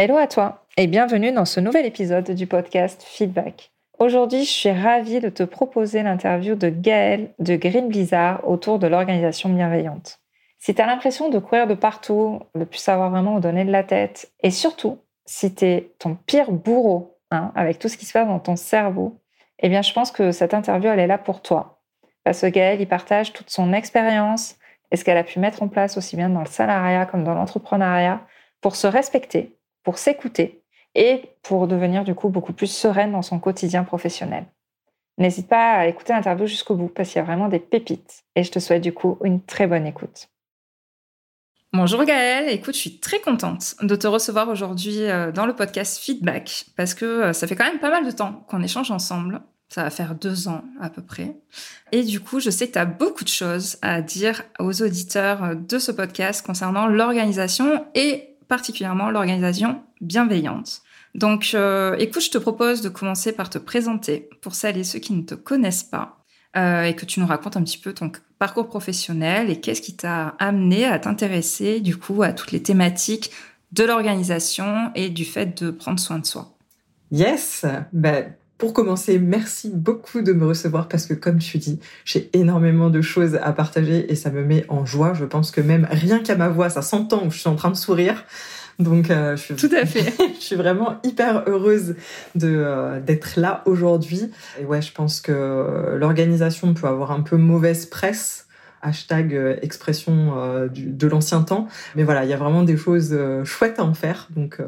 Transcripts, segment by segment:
Hello à toi et bienvenue dans ce nouvel épisode du podcast Feedback. Aujourd'hui, je suis ravie de te proposer l'interview de Gaëlle de Green Blizzard autour de l'organisation bienveillante. Si tu as l'impression de courir de partout, de plus savoir vraiment où donner de la tête, et surtout, si tu es ton pire bourreau, hein, avec tout ce qui se passe dans ton cerveau, eh bien, je pense que cette interview, elle est là pour toi. Parce que Gaëlle, il partage toute son expérience et ce qu'elle a pu mettre en place aussi bien dans le salariat comme dans l'entrepreneuriat pour se respecter, pour s'écouter et pour devenir du coup beaucoup plus sereine dans son quotidien professionnel. N'hésite pas à écouter l'interview jusqu'au bout parce qu'il y a vraiment des pépites et je te souhaite du coup une très bonne écoute. Bonjour Gaëlle, écoute, je suis très contente de te recevoir aujourd'hui euh, dans le podcast Feedback parce que euh, ça fait quand même pas mal de temps qu'on échange ensemble. Ça va faire deux ans à peu près. Et du coup, je sais que tu as beaucoup de choses à dire aux auditeurs euh, de ce podcast concernant l'organisation et particulièrement l'organisation bienveillante. Donc, euh, écoute, je te propose de commencer par te présenter pour celles et ceux qui ne te connaissent pas euh, et que tu nous racontes un petit peu ton parcours professionnel et qu'est-ce qui t'a amené à t'intéresser du coup à toutes les thématiques de l'organisation et du fait de prendre soin de soi. Yes, ben, pour commencer, merci beaucoup de me recevoir parce que comme tu dis, j'ai énormément de choses à partager et ça me met en joie. Je pense que même rien qu'à ma voix, ça s'entend où je suis en train de sourire. Donc, euh, je suis, tout à fait. je suis vraiment hyper heureuse de euh, d'être là aujourd'hui. Et ouais, je pense que l'organisation peut avoir un peu mauvaise presse hashtag euh, expression de l'ancien temps. Mais voilà, il y a vraiment des choses chouettes à en faire. Donc,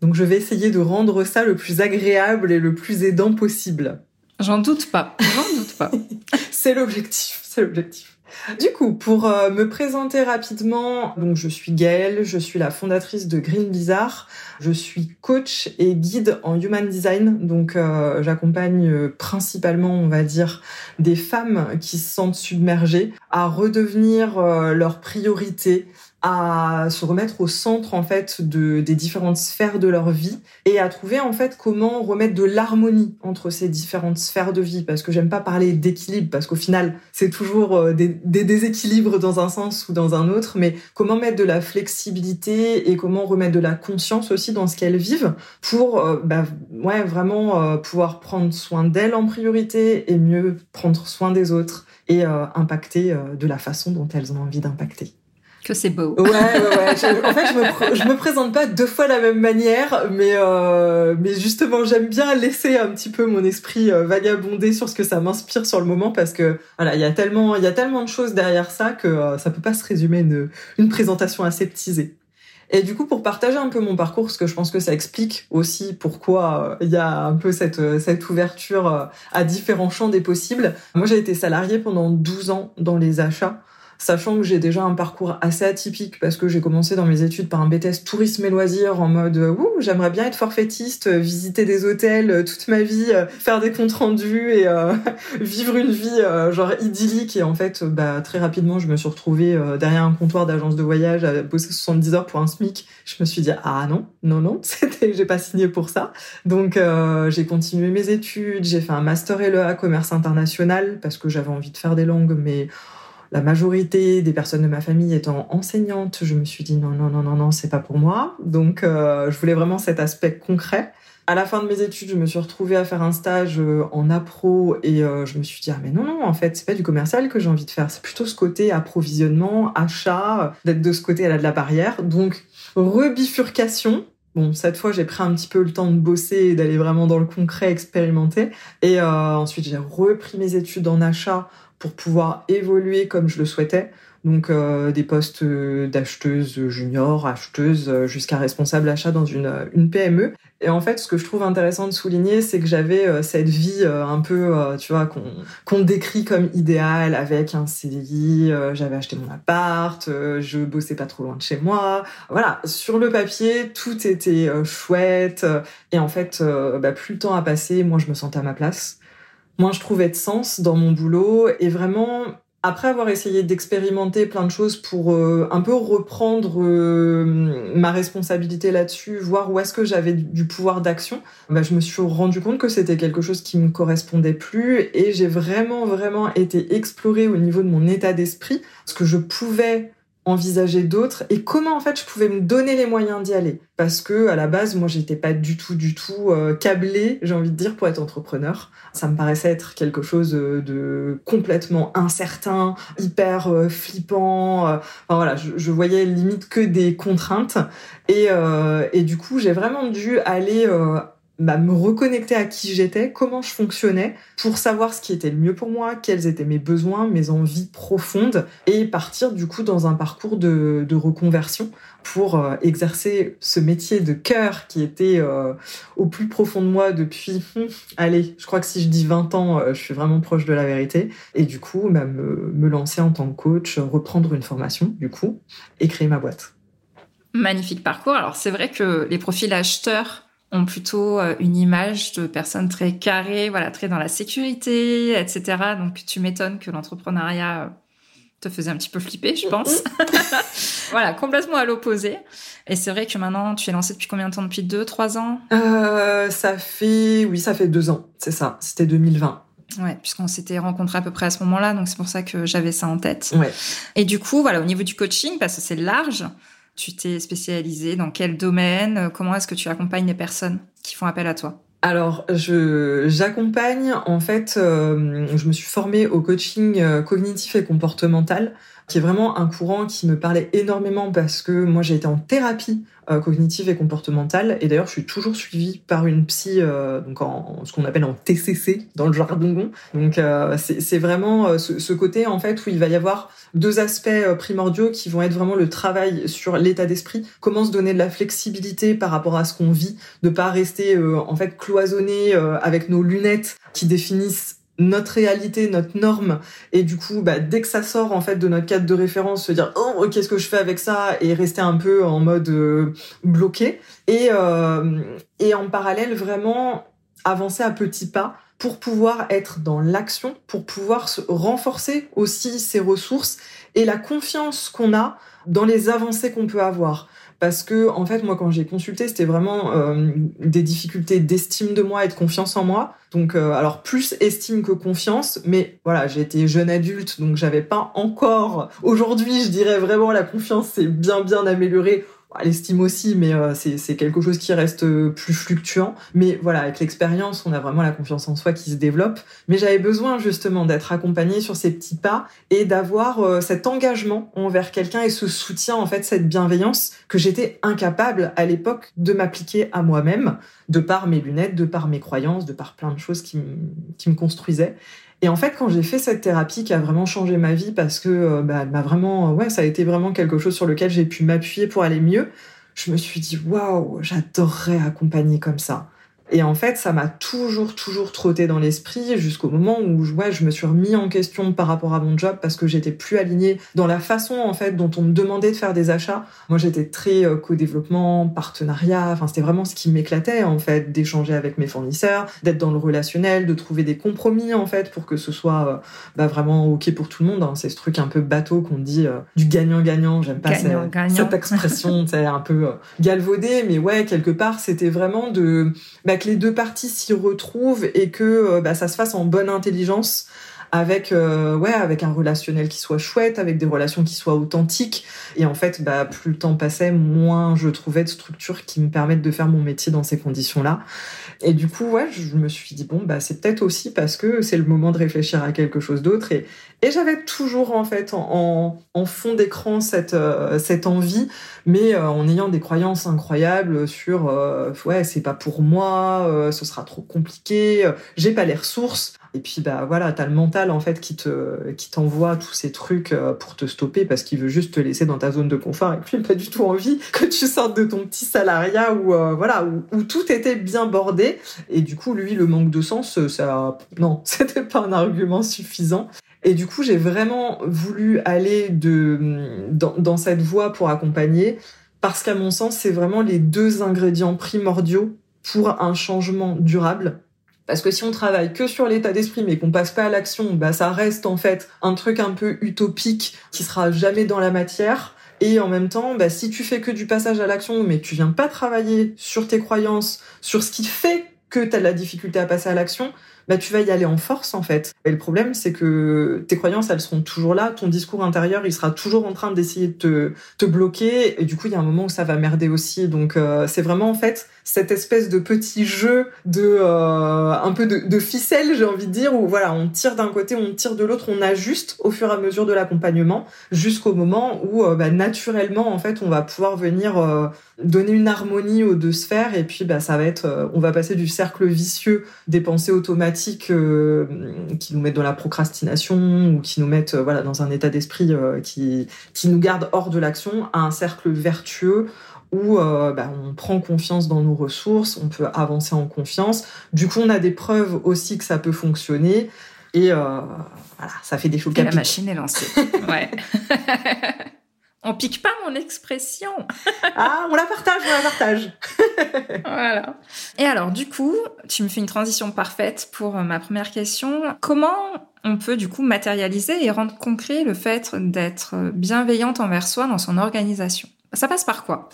donc je vais essayer de rendre ça le plus agréable et le plus aidant possible. J'en doute pas, j'en doute pas. c'est l'objectif, c'est l'objectif. Du coup, pour euh, me présenter rapidement, donc je suis Gaëlle, je suis la fondatrice de Green Bizarre. Je suis coach et guide en human design, donc euh, j'accompagne euh, principalement, on va dire, des femmes qui se sentent submergées à redevenir leur priorité, à se remettre au centre en fait de, des différentes sphères de leur vie et à trouver en fait comment remettre de l'harmonie entre ces différentes sphères de vie. Parce que j'aime pas parler d'équilibre parce qu'au final c'est toujours euh, des, des, déséquilibres dans un sens ou dans un autre mais comment mettre de la flexibilité et comment remettre de la conscience aussi dans ce qu'elles vivent pour euh, bah, ouais vraiment euh, pouvoir prendre soin d'elles en priorité et mieux prendre soin des autres et impacter de la façon dont elles ont envie d'impacter que c'est beau. Ouais, ouais, ouais. en fait, je me, je me présente pas deux fois la même manière, mais euh, mais justement, j'aime bien laisser un petit peu mon esprit euh, vagabonder sur ce que ça m'inspire sur le moment, parce que voilà, il y a tellement, il y a tellement de choses derrière ça que euh, ça peut pas se résumer une, une présentation aseptisée. Et du coup, pour partager un peu mon parcours, parce que je pense que ça explique aussi pourquoi euh, il y a un peu cette, cette ouverture à différents champs des possibles. Moi, j'ai été salariée pendant 12 ans dans les achats sachant que j'ai déjà un parcours assez atypique parce que j'ai commencé dans mes études par un BTS tourisme et loisirs en mode ouh, j'aimerais bien être forfaitiste, euh, visiter des hôtels euh, toute ma vie, euh, faire des comptes rendus et vivre une vie genre idyllique et en fait bah très rapidement je me suis retrouvée derrière un comptoir d'agence de voyage à bosser 70 heures pour un SMIC. Je me suis dit ah non, non non, c'était j'ai pas signé pour ça. Donc j'ai continué mes études, j'ai fait un master LEA commerce international parce que j'avais envie de faire des langues mais la majorité des personnes de ma famille étant enseignantes, je me suis dit non, non, non, non, non, c'est pas pour moi. Donc, euh, je voulais vraiment cet aspect concret. À la fin de mes études, je me suis retrouvée à faire un stage euh, en appro et euh, je me suis dit ah mais non non en fait c'est pas du commercial que j'ai envie de faire, c'est plutôt ce côté approvisionnement, achat, d'être de ce côté à de la barrière. Donc rebifurcation. Bon, cette fois, j'ai pris un petit peu le temps de bosser et d'aller vraiment dans le concret, expérimenter. Et ensuite, j'ai repris mes études en achat pour pouvoir évoluer comme je le souhaitais. Donc euh, des postes d'acheteuse junior, acheteuse, jusqu'à responsable achat dans une, une PME. Et en fait, ce que je trouve intéressant de souligner, c'est que j'avais euh, cette vie euh, un peu, euh, tu vois, qu'on qu'on décrit comme idéale avec un CDI, j'avais acheté mon appart, je bossais pas trop loin de chez moi. Voilà, sur le papier, tout était chouette. Et en fait, bah, plus le temps a passé, moi, je me sentais à ma place. Moi, je trouvais de sens dans mon boulot. Et vraiment, après avoir essayé d'expérimenter plein de choses pour euh, un peu reprendre euh, ma responsabilité là-dessus, voir où est-ce que j'avais du pouvoir d'action, bah, je me suis rendu compte que c'était quelque chose qui me correspondait plus. Et j'ai vraiment vraiment été explorée au niveau de mon état d'esprit, ce que je pouvais envisager d'autres et comment en fait je pouvais me donner les moyens d'y aller. Parce que à la base moi j'étais pas du tout du tout euh, câblée j'ai envie de dire pour être entrepreneur. Ça me paraissait être quelque chose euh, de complètement incertain hyper euh, flippant enfin voilà je, je, voyais limite que des contraintes. Et, et du coup j'ai vraiment dû aller bah, me reconnecter à qui j'étais, comment je fonctionnais, pour savoir ce qui était le mieux pour moi, quels étaient mes besoins, mes envies profondes, et partir du coup dans un parcours de, de reconversion pour euh, exercer ce métier de cœur qui était euh, au plus profond de moi depuis, hum, allez, je crois que si je dis 20 ans, euh, je suis vraiment proche de la vérité, et du coup bah, me, me lancer en tant que coach, reprendre une formation du coup, et créer ma boîte. Magnifique parcours. Alors c'est vrai que les profils acheteurs ont plutôt euh, une image de personnes très carrées, voilà, très dans la sécurité, etc. Donc tu m'étonnes que l'entrepreneuriat euh, te faisait un petit peu flipper, je pense. voilà, complètement à l'opposé. Et c'est vrai que maintenant, tu es lancée depuis combien de temps? Depuis deux, trois ans? Euh, Ça fait, oui, ça fait deux ans, c'est ça. C'était 2020. Ouais, puisqu'on s'était rencontrés à peu près à ce moment-là, donc c'est pour ça que j'avais ça en tête. Ouais. Et du coup, voilà, au niveau du coaching, parce que c'est large, tu t'es spécialisé dans quel domaine Comment est-ce que tu accompagnes les personnes qui font appel à toi? Alors, je j'accompagne en fait. Euh, je me suis formée au coaching euh, cognitif et comportemental, qui est vraiment un courant qui me parlait énormément parce que moi j'ai été en thérapie euh, cognitive et comportementale. Et d'ailleurs, je suis toujours suivie par une psy, euh, donc en, ce qu'on appelle en TCC dans le jargon. Donc, euh, c'est vraiment ce, côté en fait où il va y avoir deux aspects primordiaux qui vont être vraiment le travail sur l'état d'esprit, comment se donner de la flexibilité par rapport à ce qu'on vit, de pas rester en fait cloisonné avec nos lunettes qui définissent notre réalité, notre norme, et du coup, bah, dès que ça sort en fait de notre cadre de référence, se dire oh qu'est-ce que je fais avec ça et rester un peu en mode euh, bloqué, et euh, et en parallèle vraiment avancer à petits pas pour pouvoir être dans l'action, pour pouvoir renforcer aussi ses ressources et la confiance qu'on a dans les avancées qu'on peut avoir parce que en fait moi quand j'ai consulté c'était vraiment euh, des difficultés d'estime de moi et de confiance en moi. Donc euh, alors plus estime que confiance mais voilà été jeune adulte donc j'avais pas encore aujourd'hui je dirais vraiment la confiance s'est bien bien améliorée l'estime aussi, mais euh, c'est quelque chose qui reste euh, plus fluctuant. Mais voilà, avec l'expérience, on a vraiment la confiance en soi qui se développe. Mais j'avais besoin justement d'être accompagnée sur ces petits pas et d'avoir euh, cet engagement envers quelqu'un et ce soutien, en fait, cette bienveillance que j'étais incapable à l'époque de m'appliquer à moi-même, de par mes lunettes, de par mes croyances, de par plein de choses qui, qui me construisaient. Et en fait, quand j'ai fait cette thérapie qui a vraiment changé ma vie parce que euh, bah, elle m'a vraiment, ouais, ça a été vraiment quelque chose sur lequel j'ai pu m'appuyer pour aller mieux. Je me suis dit waouh, j'adorerais accompagner comme ça. Et en fait, ça m'a toujours, toujours trotté dans l'esprit jusqu'au moment où ouais, je me suis remis en question par rapport à mon job parce que j'étais plus alignée dans la façon en fait dont on me demandait de faire des achats. Moi, j'étais très euh, co-développement, partenariat. Enfin, c'était vraiment ce qui m'éclatait en fait d'échanger avec mes fournisseurs, d'être dans le relationnel, de trouver des compromis en fait pour que ce soit euh, bah, vraiment ok pour tout le monde. Hein. C'est ce truc un peu bateau qu'on dit euh, du gagnant-gagnant. J'aime pas cette, cette, expression, c'est un peu galvaudée, mais ouais, quelque part, c'était vraiment de bah, que les deux parties s'y retrouvent et que euh, bah, ça se fasse en bonne intelligence avec euh, ouais avec un relationnel qui soit chouette avec des relations qui soient authentiques. Et en fait bah plus le temps passait moins je trouvais de structures qui me permettent de faire mon métier dans ces conditions là et du coup ouais je me suis dit bon bah c'est peut-être aussi parce que c'est le moment de réfléchir à quelque chose d'autre. Et et j'avais toujours en fait en, en fond d'écran cette euh, cette envie, mais euh, en ayant des croyances incroyables sur euh, ouais c'est pas pour moi, ce sera trop compliqué, j'ai pas les ressources. Et puis bah voilà, t'as le mental en fait qui te qui t'envoie tous ces trucs euh, pour te stopper parce qu'il veut juste te laisser dans ta zone de confort et puis pas du tout envie que tu sortes de ton petit salariat où euh, voilà où, tout était bien bordé. Et du coup lui le manque de sens, euh, ça non c'était pas un argument suffisant. Et du coup, j'ai vraiment voulu aller de, dans, dans cette voie pour accompagner, parce qu'à mon sens, c'est vraiment les deux ingrédients primordiaux pour un changement durable. Parce que si on travaille que sur l'état d'esprit mais qu'on passe pas à l'action, bah ça reste en fait un truc un peu utopique qui sera jamais dans la matière. Et en même temps, bah, si tu fais que du passage à l'action, mais tu viens pas travailler sur tes croyances, sur ce qui fait que tu as de la difficulté à passer à l'action, bah, tu vas y aller en force en fait. Et le problème, c'est que tes croyances, elles seront toujours là, ton discours intérieur, il sera toujours en train d'essayer de te, te bloquer, et du coup, il y a un moment où ça va merder aussi. Donc, euh, c'est vraiment en fait cette espèce de petit jeu de euh, un peu de, de ficelle, j'ai envie de dire, où voilà, on tire d'un côté, on tire de l'autre, on ajuste au fur et à mesure de l'accompagnement, jusqu'au moment où euh, bah, naturellement, en fait, on va pouvoir venir donner une harmonie aux deux sphères, et puis bah, ça va être, on va passer du cercle vicieux des pensées automatiques euh, qui nous mettent dans la procrastination ou qui nous mettent euh, voilà dans un état d'esprit euh, qui qui nous garde hors de l'action à un cercle vertueux où bah, on prend confiance dans nos ressources, on peut avancer en confiance. Du coup, on a des preuves aussi que ça peut fonctionner. Et voilà, ça fait des choses. La machine est lancée. ouais. On pique pas mon expression. ah, on la partage, on la partage. voilà. Et alors, du coup, tu me fais une transition parfaite pour euh, ma première question. Comment on peut du coup matérialiser et rendre concret le fait d'être bienveillante envers soi dans son organisation? Ça passe par quoi?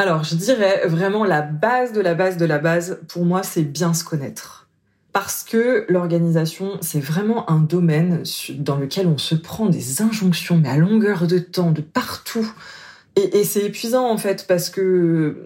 Alors, je dirais vraiment la base de la base de la base, pour moi, c'est bien se connaître parce que l'organisation, c'est vraiment un domaine dans lequel on se prend des injonctions, mais à longueur de temps, de partout. Et, c'est épuisant en fait, parce que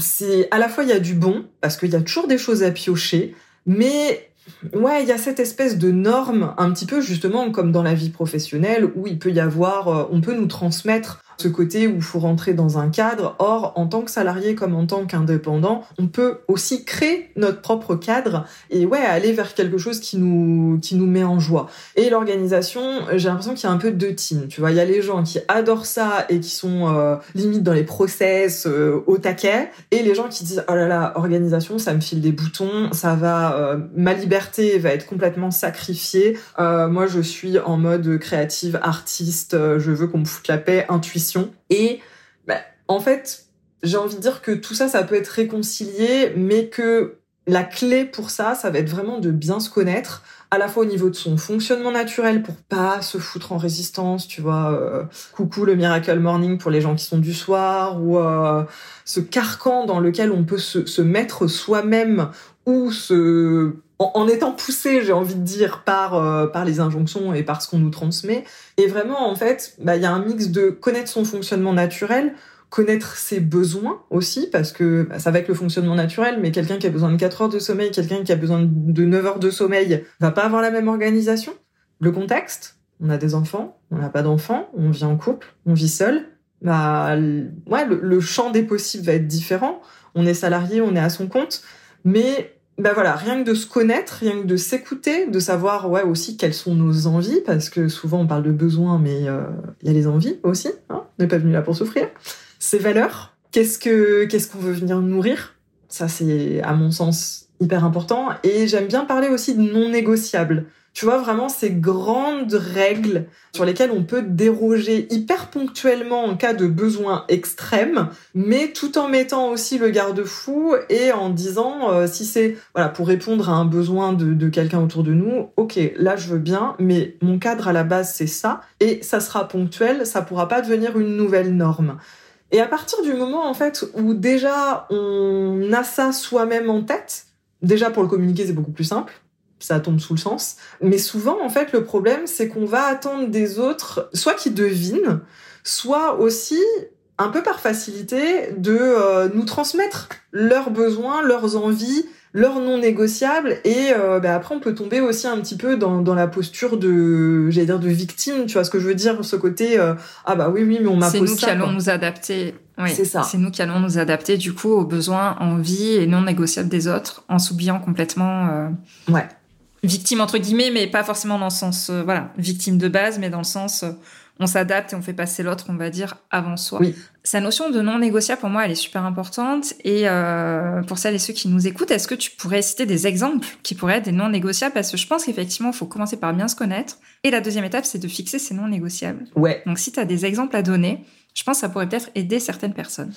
c'est à la fois il y a du bon, parce qu'il y a toujours des choses à piocher, mais ouais, il y a cette espèce de norme, un petit peu justement comme dans la vie professionnelle, où il peut y avoir, euh, on peut nous transmettre ce côté où il faut rentrer dans un cadre. Or, en tant que salarié comme en tant qu'indépendant, on peut aussi créer notre propre cadre et ouais, aller vers quelque chose qui nous, qui nous met en joie. Et l'organisation, j'ai l'impression qu'il y a un peu deux teams. Tu vois, il y a les gens qui adorent ça et qui sont euh, limite dans les process euh, au taquet et les gens qui disent oh là là, organisation, ça me file des boutons, ça va, euh, ma liberté va être complètement sacrifiée. moi, je suis en mode créative, artiste, je veux qu'on me foute la paix, intuition et bah, en fait, j'ai envie de dire que tout ça, ça peut être réconcilié, mais que la clé pour ça, ça va être vraiment de bien se connaître, à la fois au niveau de son fonctionnement naturel pour pas se foutre en résistance, tu vois, euh, coucou le miracle morning pour les gens qui sont du soir, ou euh, ce carcan dans lequel on peut se, se mettre soi-même ou se en, étant poussé, j'ai envie de dire, par euh, par les injonctions et par ce qu'on nous transmet. Et vraiment, en fait, bah, il y a un mix de connaître son fonctionnement naturel, connaître ses besoins aussi, parce que bah, ça va avec le fonctionnement naturel, mais quelqu'un qui a besoin de 4 heures de sommeil, quelqu'un qui a besoin de 9 heures de sommeil, va pas avoir la même organisation. Le contexte, on a des enfants, on n'a pas d'enfants, on vit en couple, on vit seul. Bah, ouais, le champ des possibles va être différent. On est salarié, on est à son compte, mais ben voilà, rien que de se connaître, rien que de s'écouter, de savoir ouais aussi quelles sont nos envies, parce que souvent on parle de besoins, mais euh, il y a les envies aussi. Hein on n'est pas venu là pour souffrir. Ces valeurs, qu'est-ce que qu'est-ce qu'on veut venir nourrir? Ça c'est à mon sens hyper important. Et j'aime bien parler aussi de non négociables tu vois, vraiment ces grandes règles sur lesquelles on peut déroger hyper ponctuellement en cas de besoin extrême, mais tout en mettant aussi le garde-fou et en disant euh, si c'est voilà pour répondre à un besoin de, de quelqu'un autour de nous, ok, là je veux bien, mais mon cadre à la base c'est ça et ça sera ponctuel, ça pourra pas devenir une nouvelle norme. Et à partir du moment en fait où déjà on a ça soi-même en tête, déjà pour le communiquer c'est beaucoup plus simple ça tombe sous le sens. Mais souvent, en fait, le problème, c'est qu'on va attendre des autres, soit qui devinent, soit aussi, un peu par facilité, de euh, nous transmettre leurs besoins, leurs envies, leurs non négociables. Et euh, bah, après, on peut tomber aussi un petit peu dans, dans la posture de, j'allais dire, de victime. Tu vois ce que je veux dire Ce côté, euh, ah bah oui, oui, mais on ça. C'est nous qui allons nous adapter. Oui, c'est ça. C'est nous qui allons nous adapter du coup aux besoins, envies et non négociables des autres en s'oubliant complètement. Ouais. Victime entre guillemets, mais pas forcément dans le sens, euh, voilà, victime de base, mais dans le sens, euh, on s'adapte et on fait passer l'autre, on va dire, avant soi. Oui. Sa notion de non négociable, pour moi, elle est super importante. Et euh, pour celles et ceux qui nous écoutent, est-ce que tu pourrais citer des exemples qui pourraient être des non négociables Parce que je pense qu'effectivement, il faut commencer par bien se connaître. Et la deuxième étape, c'est de fixer ces non négociables. Ouais. Donc, si tu as des exemples à donner, je pense que ça pourrait peut-être aider certaines personnes.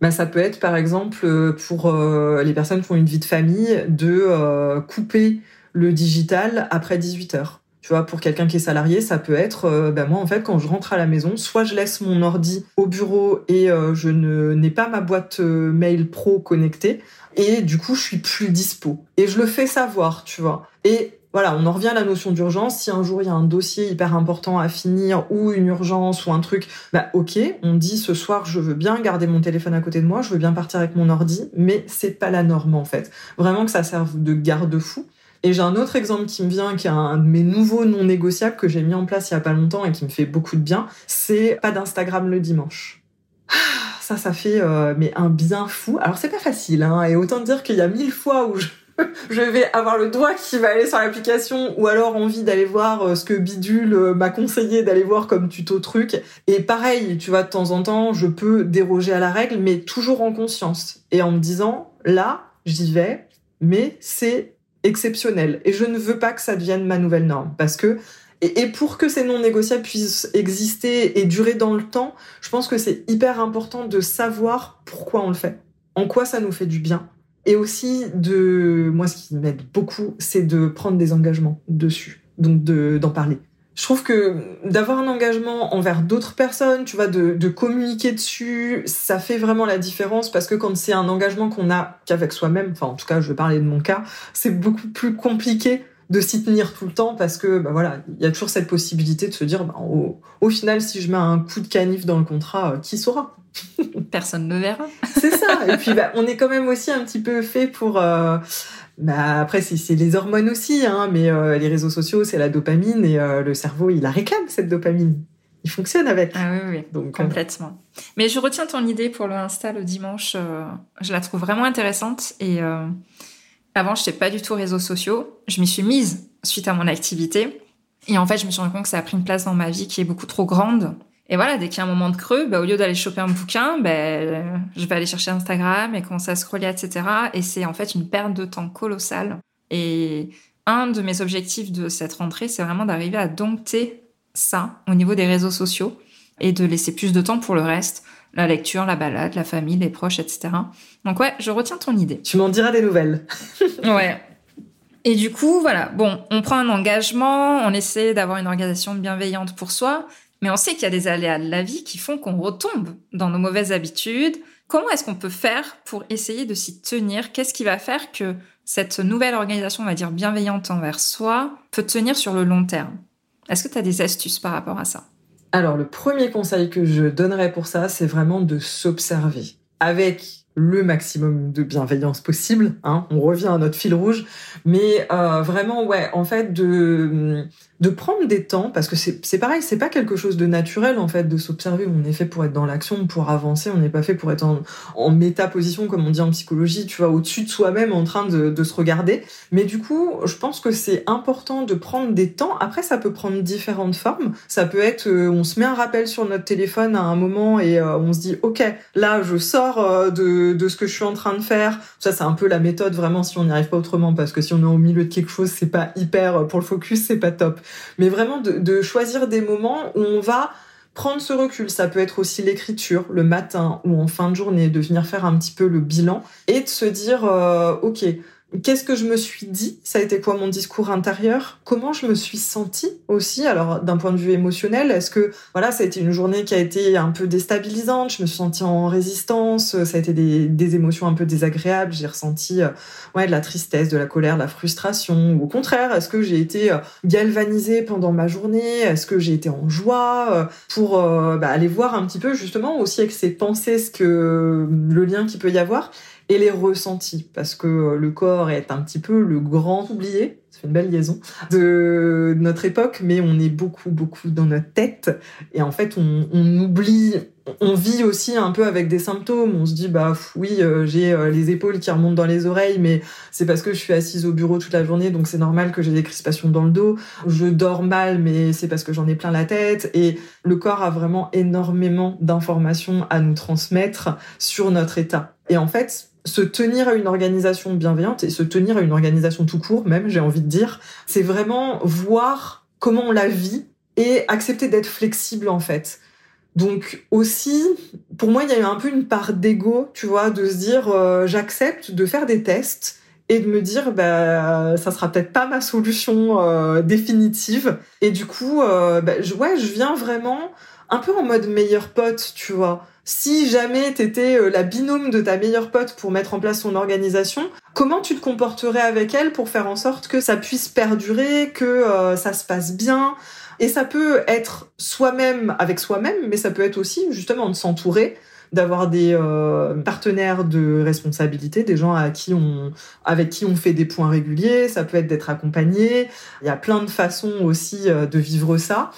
Bah, ça peut être, par exemple, pour euh, les personnes qui ont une vie de famille, de euh, couper le digital après 18 heures. Tu vois, pour quelqu'un qui est salarié, ça peut être, euh, ben moi en fait, quand je rentre à la maison, soit je laisse mon ordi au bureau et euh, je n'ai pas ma boîte euh, mail pro connectée, et du coup je suis plus dispo. Et je le fais savoir, tu vois. Et voilà, on en revient à la notion d'urgence. Si un jour il y a un dossier hyper important à finir ou une urgence ou un truc, bah ok, on dit ce soir je veux bien garder mon téléphone à côté de moi, je veux bien partir avec mon ordi, mais c'est pas la norme en fait. Vraiment que ça serve de garde-fou. Et j'ai un autre exemple qui me vient, qui est un de mes nouveaux non négociables que j'ai mis en place il y a pas longtemps et qui me fait beaucoup de bien. C'est pas d'Instagram le dimanche. Ah, Ça, ça fait euh, mais un bien fou. Alors c'est pas facile, hein, et autant dire qu'il y a mille fois où je, je vais avoir le doigt qui va aller sur l'application ou alors envie d'aller voir euh, ce que Bidule euh, m'a conseillé d'aller voir comme tuto truc. Et pareil, tu vois, de temps en temps, je peux déroger à la règle, mais toujours en conscience et en me disant là, j'y vais, mais c'est exceptionnel et je ne veux pas que ça devienne ma nouvelle norme parce que et, pour que ces non négociables puissent exister et durer dans le temps, je pense que c'est hyper important de savoir pourquoi on le fait, en quoi ça nous fait du bien et aussi de moi ce qui m'aide beaucoup, c'est de prendre des engagements dessus, donc de d'en parler. Je trouve que d'avoir un engagement envers d'autres personnes, tu vois, de, de communiquer dessus, ça fait vraiment la différence parce que quand c'est un engagement qu'on a qu'avec soi-même, enfin en tout cas je vais parler de mon cas, c'est beaucoup plus compliqué de s'y tenir tout le temps parce que bah voilà, il y a toujours cette possibilité de se dire bah, au, au final si je mets un coup de canif dans le contrat, euh, qui saura? Personne ne verra. C'est ça. Et puis bah, on est quand même aussi un petit peu fait pour euh, bah, après, c'est c'est les hormones aussi, hein, mais euh, les réseaux sociaux, c'est la dopamine et euh, le cerveau, il la réclame, cette dopamine. Il fonctionne avec. Ah oui, oui, Donc, euh, complètement. Mais je retiens ton idée pour le Insta le dimanche. euh, je la trouve vraiment intéressante. Et euh, avant, je n'étais pas du tout réseaux sociaux. Je m'y suis mise suite à mon activité. Et en fait, je me suis rendu compte que ça a pris une place dans ma vie qui est beaucoup trop grande. Et voilà, dès qu'il y a un moment de creux, bah, au lieu d'aller choper un bouquin, bah, je vais aller chercher Instagram et commencer à scroller, etc. Et c'est en fait une perte de temps colossale. Et un de mes objectifs de cette rentrée, c'est vraiment d'arriver à dompter ça au niveau des réseaux sociaux et de laisser plus de temps pour le reste, la lecture, la balade, la famille, les proches, etc. Donc ouais, je retiens ton idée. tu m'en diras des nouvelles. Ouais. Et du coup, voilà, bon, on prend un engagement, on essaie d'avoir une organisation bienveillante pour soi, mais on sait qu'il y a des aléas de la vie qui font qu'on retombe dans nos mauvaises habitudes. Comment est-ce qu'on peut faire pour essayer de s'y tenir? Qu'est-ce qui va faire que cette nouvelle organisation, on va dire bienveillante envers soi, peut tenir sur le long terme? Est-ce que tu as des astuces par rapport à ça? Alors, le premier conseil que je donnerais pour ça, c'est vraiment de s'observer avec le maximum de bienveillance possible. Hein, on revient à notre fil rouge, mais euh, vraiment, ouais, en fait, de de prendre des temps parce que c'est pareil, c'est pas quelque chose de naturel en fait de s'observer. On est fait pour être dans l'action, pour avancer. On n'est pas fait pour être en, en métaposition comme on dit en psychologie, tu vois, au-dessus de soi-même en train de, de se regarder. Mais du coup, je pense que c'est important de prendre des temps. Après, ça peut prendre différentes formes. Ça peut être, euh, on se met un rappel sur notre téléphone à un moment et euh, on se dit, ok, là, je sors euh, de, de ce que je suis en train de faire. Ça, c'est un peu la méthode vraiment si on n'y arrive pas autrement, parce que si on est au milieu de quelque chose, c'est pas hyper pour le focus, c'est pas top. Mais vraiment de, choisir des moments où on va prendre ce recul. Ça peut être aussi l'écriture le matin ou en fin de journée, de venir faire un petit peu le bilan et de se dire, euh, ok, Qu'est-ce que je me suis dit? Ça a été quoi mon discours intérieur? Comment je me suis sentie aussi? Alors d'un point de vue émotionnel, est-ce que voilà, ça a été une journée qui a été un peu déstabilisante? Je me suis sentie en résistance. Ça a été des, émotions un peu désagréables. J'ai ressenti euh, ouais de la tristesse, de la colère, de la frustration. Ou au contraire, est-ce que j'ai été euh, galvanisée pendant ma journée? Est-ce que j'ai été en joie euh, pour euh, bah, aller voir un petit peu justement aussi avec ses pensées ce que le lien qu'il peut y avoir? Et les ressentis, parce que euh, le corps est un petit peu le grand oublié, c'est une belle liaison, de notre époque, mais on est beaucoup, beaucoup dans notre tête, et en fait, on, oublie on vit aussi un peu avec des symptômes. On se dit bah oui, euh, j'ai euh, les épaules qui remontent dans les oreilles, mais c'est parce que je suis assise au bureau toute la journée, donc c'est normal que j'ai des crispations dans le dos. Je dors mal, mais c'est parce que j'en ai plein la tête. Et le corps a vraiment énormément d'informations à nous transmettre sur notre état. Et en fait, se tenir à une organisation bienveillante et se tenir à une organisation tout court, même, j'ai envie de dire, c'est vraiment voir comment on la vit et accepter d'être flexible en fait. Donc aussi, pour moi, il y a eu un peu une part d'ego, tu vois, de se dire euh, j'accepte de faire des tests et de me dire bah ça sera peut-être pas ma solution euh, définitive. Et du coup, euh, bah, ouais, je viens vraiment un peu en mode meilleur pote, tu vois. Si jamais t'étais la binôme de ta meilleure pote pour mettre en place son organisation, comment tu te comporterais avec elle pour faire en sorte que ça puisse perdurer, que ça se passe bien, et ça peut être soi-même avec soi-même, mais ça peut être aussi justement de s'entourer, d'avoir des euh, partenaires de responsabilité, des gens à qui on, avec qui on fait des points réguliers. Ça peut être d'être accompagné. Il y a plein de façons aussi euh, de vivre ça.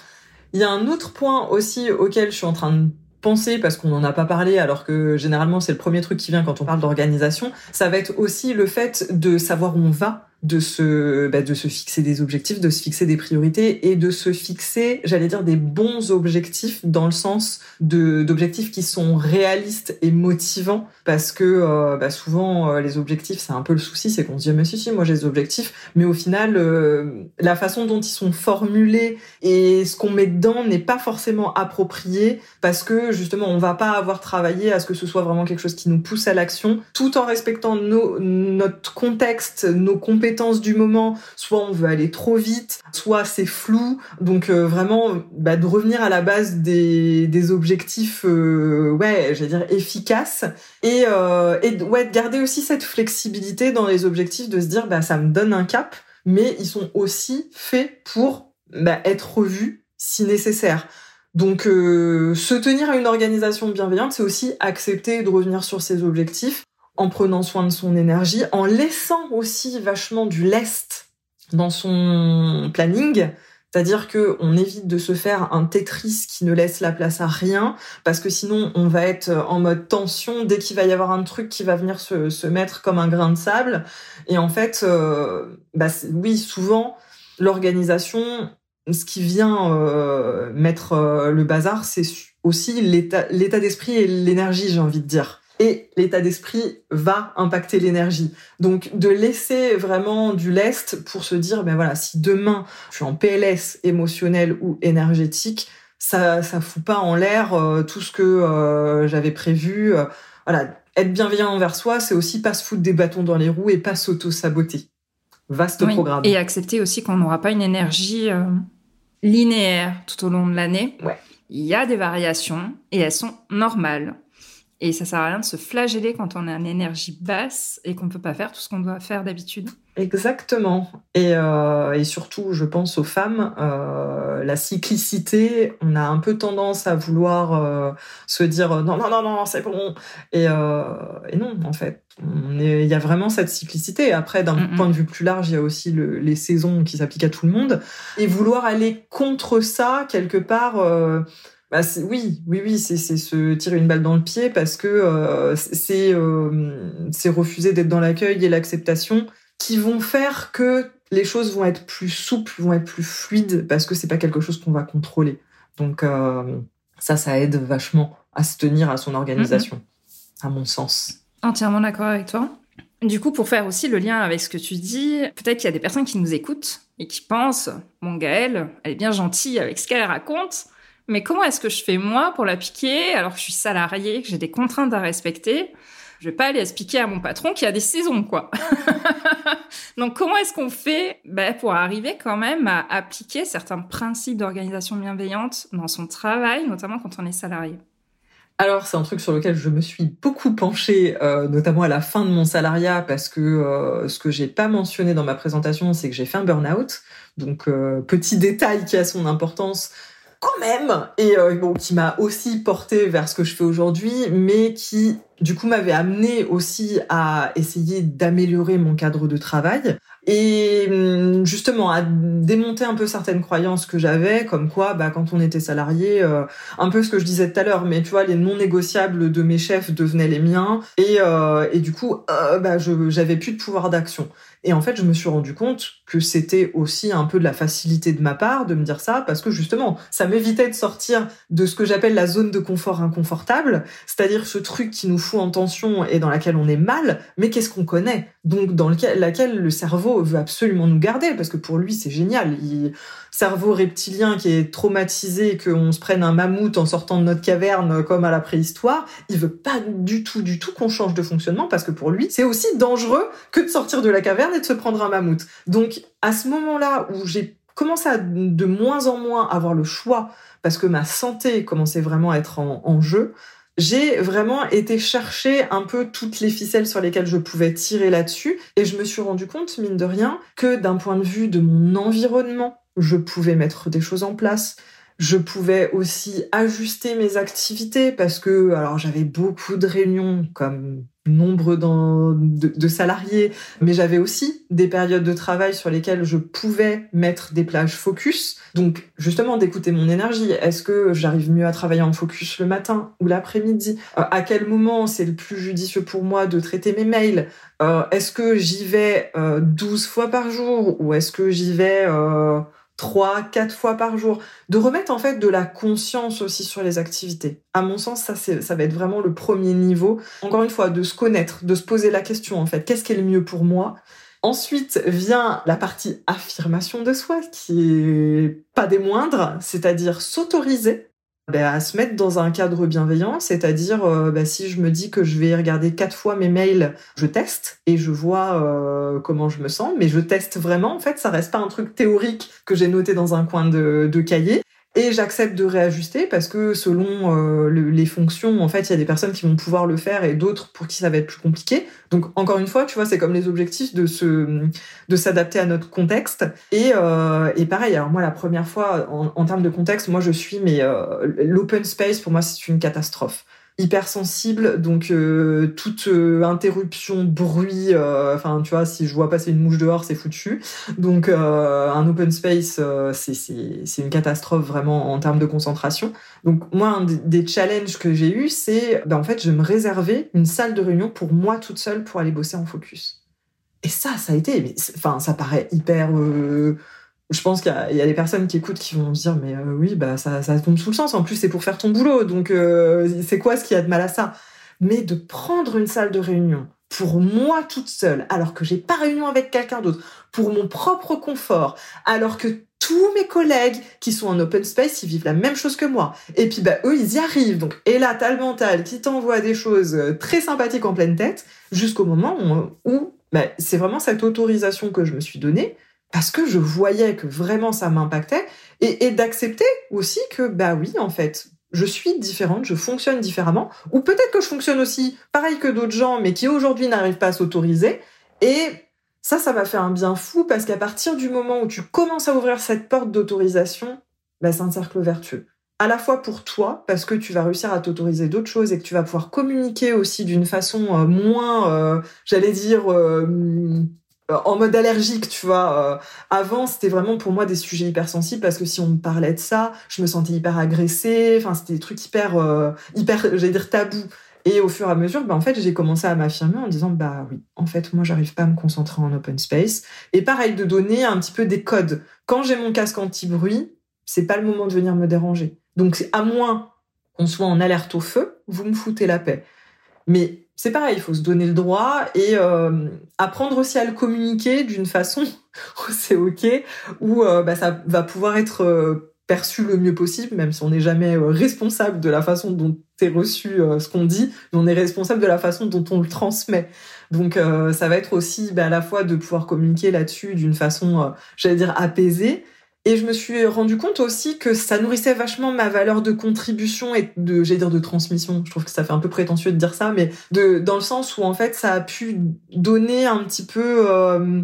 Il y a un autre point aussi auquel je suis en train de penser parce qu'on n'en a pas parlé alors que généralement c'est le premier truc qui vient quand on parle d'organisation, ça va être aussi le fait de savoir où on va de se bah, de se fixer des objectifs, de se fixer des priorités et de se fixer, j'allais dire des bons objectifs dans le sens d'objectifs qui sont réalistes et motivants parce que euh, bah, souvent euh, les objectifs c'est un peu le souci, c'est qu'on se dit mais si si moi j'ai des objectifs, mais au final euh, la façon dont ils sont formulés et ce qu'on met dedans n'est pas forcément approprié parce que justement on va pas avoir travaillé à ce que ce soit vraiment quelque chose qui nous pousse à l'action tout en respectant nos, notre contexte, nos compétences du moment, soit on veut aller trop vite, soit c'est flou. Donc euh, vraiment, bah, de revenir à la base des, objectifs, euh, ouais, j'allais dire efficaces, et, euh, et ouais, de garder aussi cette flexibilité dans les objectifs, de se dire, bah ça me donne un cap, mais ils sont aussi faits pour bah, être revus si nécessaire. Donc, se tenir à une organisation bienveillante, c'est aussi accepter de revenir sur ses objectifs, en prenant soin de son énergie, en laissant aussi vachement du lest dans son planning. C'est-à-dire que on évite de se faire un Tetris qui ne laisse la place à rien, parce que sinon on va être en mode tension dès qu'il va y avoir un truc qui va venir se, mettre comme un grain de sable. Et en fait, euh, bah, oui, souvent l'organisation, ce qui vient euh, mettre euh, le bazar, c'est aussi l'état d'esprit et l'énergie, j'ai envie de dire et l'état d'esprit va impacter l'énergie. Donc de laisser vraiment du lest pour se dire ben voilà, si demain je suis en PLS émotionnel ou énergétique, ça ça fout pas en l'air euh, tout ce que euh, j'avais prévu. Euh, voilà, être bienveillant envers soi, c'est aussi pas se foutre des bâtons dans les roues et pas s'auto-saboter. Vaste programme. Et accepter aussi qu'on n'aura pas une énergie linéaire tout au long de l'année. Ouais. Il y a des variations et elles sont normales. Et ça sert à rien de se flageller quand on a une énergie basse et qu'on peut pas faire tout ce qu'on doit faire d'habitude. Exactement. Et, euh, et, surtout, je pense aux femmes, euh, la cyclicité, on a un peu tendance à vouloir euh, se dire non, non, non, non, c'est bon. Et, et, non, en fait, il y a vraiment cette cyclicité. Après, d'un point de vue plus large, il y a aussi le, les saisons qui s'appliquent à tout le monde. Et vouloir aller contre ça, quelque part bah oui, oui, oui, c'est se tirer une balle dans le pied parce que euh, c'est euh, c'est refuser d'être dans l'accueil et l'acceptation qui vont faire que les choses vont être plus souples, vont être plus fluides parce que c'est pas quelque chose qu'on va contrôler. Donc euh, ça, ça aide vachement à se tenir à son organisation, mm-hmm. à mon sens. Entièrement d'accord avec toi. Du coup, pour faire aussi le lien avec ce que tu dis, peut-être qu'il y a des personnes qui nous écoutent et qui pensent, mon Gaëlle, elle est bien gentille avec ce qu'elle raconte, mais comment est-ce que je fais moi pour l'appliquer alors que je suis salarié, que j'ai des contraintes à respecter Je vais pas aller expliquer à mon patron qu'il y a des saisons, quoi. Donc comment est-ce qu'on fait ben, pour arriver quand même à appliquer certains principes d'organisation bienveillante dans son travail, notamment quand on est salarié? Alors c'est un truc sur lequel je me suis beaucoup penchée, euh, notamment à la fin de mon salariat, parce que euh, ce que j'ai pas mentionné dans ma présentation, c'est que j'ai fait un burn-out. Donc euh, petit détail qui a son importance, quand même et euh, bon qui m'a aussi porté vers ce que je fais aujourd'hui mais qui du coup m'avait amené aussi à essayer d'améliorer mon cadre de travail et hum, justement à démonter un peu certaines croyances que j'avais, comme quoi, bah, quand on était salarié, euh, un peu ce que je disais tout à l'heure, mais tu vois, les non négociables de mes chefs devenaient les miens, et, euh, et du coup, euh, bah, j'avais plus de pouvoir d'action. Et en fait, je me suis rendu compte que c'était aussi un peu de la facilité de ma part de me dire ça, parce que justement, ça m'évitait de sortir de ce que j'appelle la zone de confort inconfortable, c'est-à-dire ce truc qui nous fout en tension et dans laquelle on est mal, mais qu'est-ce qu'on connaît? Donc dans lequel, laquelle le cerveau veut absolument nous garder, parce que pour lui, c'est génial. Cerveau reptilien qui est traumatisé, qu'on se prenne un mammouth en sortant de notre caverne comme à la préhistoire, il veut pas du tout, du tout qu'on change de fonctionnement, parce que pour lui, c'est aussi dangereux que de sortir de la caverne et de se prendre un mammouth. Donc à ce moment-là où j'ai commencé à de moins en moins avoir le choix parce que ma santé commençait vraiment à être en, jeu, j'ai vraiment été chercher un peu toutes les ficelles sur lesquelles je pouvais tirer là-dessus et je me suis rendu compte, mine de rien, que d'un point de vue de mon environnement, je pouvais mettre des choses en place. Je pouvais aussi ajuster mes activités parce que alors j'avais beaucoup de réunions comme nombre de, salariés, mais j'avais aussi des périodes de travail sur lesquelles je pouvais mettre des plages focus. Donc justement d'écouter mon énergie. Est-ce que j'arrive mieux à travailler en focus le matin ou l'après-midi? Euh, À quel moment c'est le plus judicieux pour moi de traiter mes mails? Euh, Est-ce que j'y vais euh, 12 fois par jour ou est-ce que j'y vais euh, trois, quatre fois par jour, de remettre en fait de la conscience aussi sur les activités. À mon sens, ça, ça va être vraiment le premier niveau. Encore une fois, de se connaître, de se poser la question en fait, qu'est-ce qui est le mieux pour moi? Ensuite vient la partie affirmation de soi, qui est pas des moindres, c'est-à-dire s'autoriser ben, à se mettre dans un cadre bienveillant, c'est-à-dire euh, ben, si je me dis que je vais regarder quatre fois mes mails, je teste et je vois euh, comment je me sens, mais je teste vraiment. En fait, ça reste pas un truc théorique que j'ai noté dans un coin de cahier. Et j'accepte de réajuster parce que selon euh, les fonctions, en fait, il y a des personnes qui vont pouvoir le faire et d'autres pour qui ça va être plus compliqué. Donc encore une fois, tu vois, c'est comme les objectifs de se de s'adapter à notre contexte. Et, euh, et pareil, alors moi la première fois en, en termes de contexte, moi je suis mais euh, l'open space pour moi c'est une catastrophe hypersensible, donc euh, toute euh, interruption, bruit, euh, enfin tu vois, si je vois passer une mouche dehors, c'est foutu. Donc un open space, c'est une catastrophe vraiment en termes de concentration. Donc moi, un des challenges que j'ai eu, c'est ben, en fait, je me réservais une salle de réunion pour moi toute seule pour aller bosser en focus. Et ça, ça a été, enfin, ça paraît hyper je pense qu'il y, a des personnes qui écoutent qui vont dire mais euh, oui bah ça, ça tombe sous le sens en plus c'est pour faire ton boulot donc euh, c'est quoi ce qu'il y a de mal à ça? Mais de prendre une salle de réunion pour moi toute seule alors que j'ai pas réunion avec quelqu'un d'autre pour mon propre confort alors que tous mes collègues qui sont en open space, ils vivent la même chose que moi. Et puis, bah, eux, ils y arrivent. Donc, et là, t'as le mental qui t'envoie des choses euh, très sympathiques en pleine tête, jusqu'au moment où, où bah, c'est vraiment cette autorisation que je me suis donnée parce que je voyais que vraiment ça m'impactait et, et d'accepter aussi que bah oui en fait je suis différente, je fonctionne différemment ou peut-être que je fonctionne aussi pareil que d'autres gens mais qui aujourd'hui n'arrivent pas à s'autoriser et ça ça m'a fait un bien fou parce qu'à partir du moment où tu commences à ouvrir cette porte d'autorisation bah c'est un cercle vertueux. À la fois pour toi, parce que tu vas réussir à t'autoriser d'autres choses et que tu vas pouvoir communiquer aussi d'une façon euh, moins, euh, j'allais dire, euh, en mode allergique, tu vois. Euh, avant, c'était vraiment pour moi des sujets hypersensibles parce que si on me parlait de ça, je me sentais hyper agressée. Enfin, c'était des trucs hyper, euh, hyper, j'allais dire tabou. Et au fur et à mesure, bah, en fait, j'ai commencé à m'affirmer en disant, bah oui, en fait, moi, j'arrive pas à me concentrer en open space. Et pareil, de donner un petit peu des codes. Quand j'ai mon casque anti-bruit, c'est pas le moment de venir me déranger. Donc, à moins qu'on soit en alerte au feu, vous me foutez la paix. Mais c'est pareil, il faut se donner le droit et euh, apprendre aussi à le communiquer d'une façon c'est ok, où euh, bah, ça va pouvoir être euh, perçu le mieux possible, même si on n'est jamais responsable de la façon dont est reçu ce qu'on dit, mais on est responsable de la façon dont on le transmet. Donc ça va être aussi bah, à la fois de pouvoir communiquer là-dessus d'une façon, j'allais dire, apaisée, et je me suis rendu compte aussi que ça nourrissait vachement ma valeur de contribution et de, j'allais dire de transmission. Je trouve que ça fait un peu prétentieux de dire ça, mais de, dans le sens où en fait ça a pu donner un petit peu euh,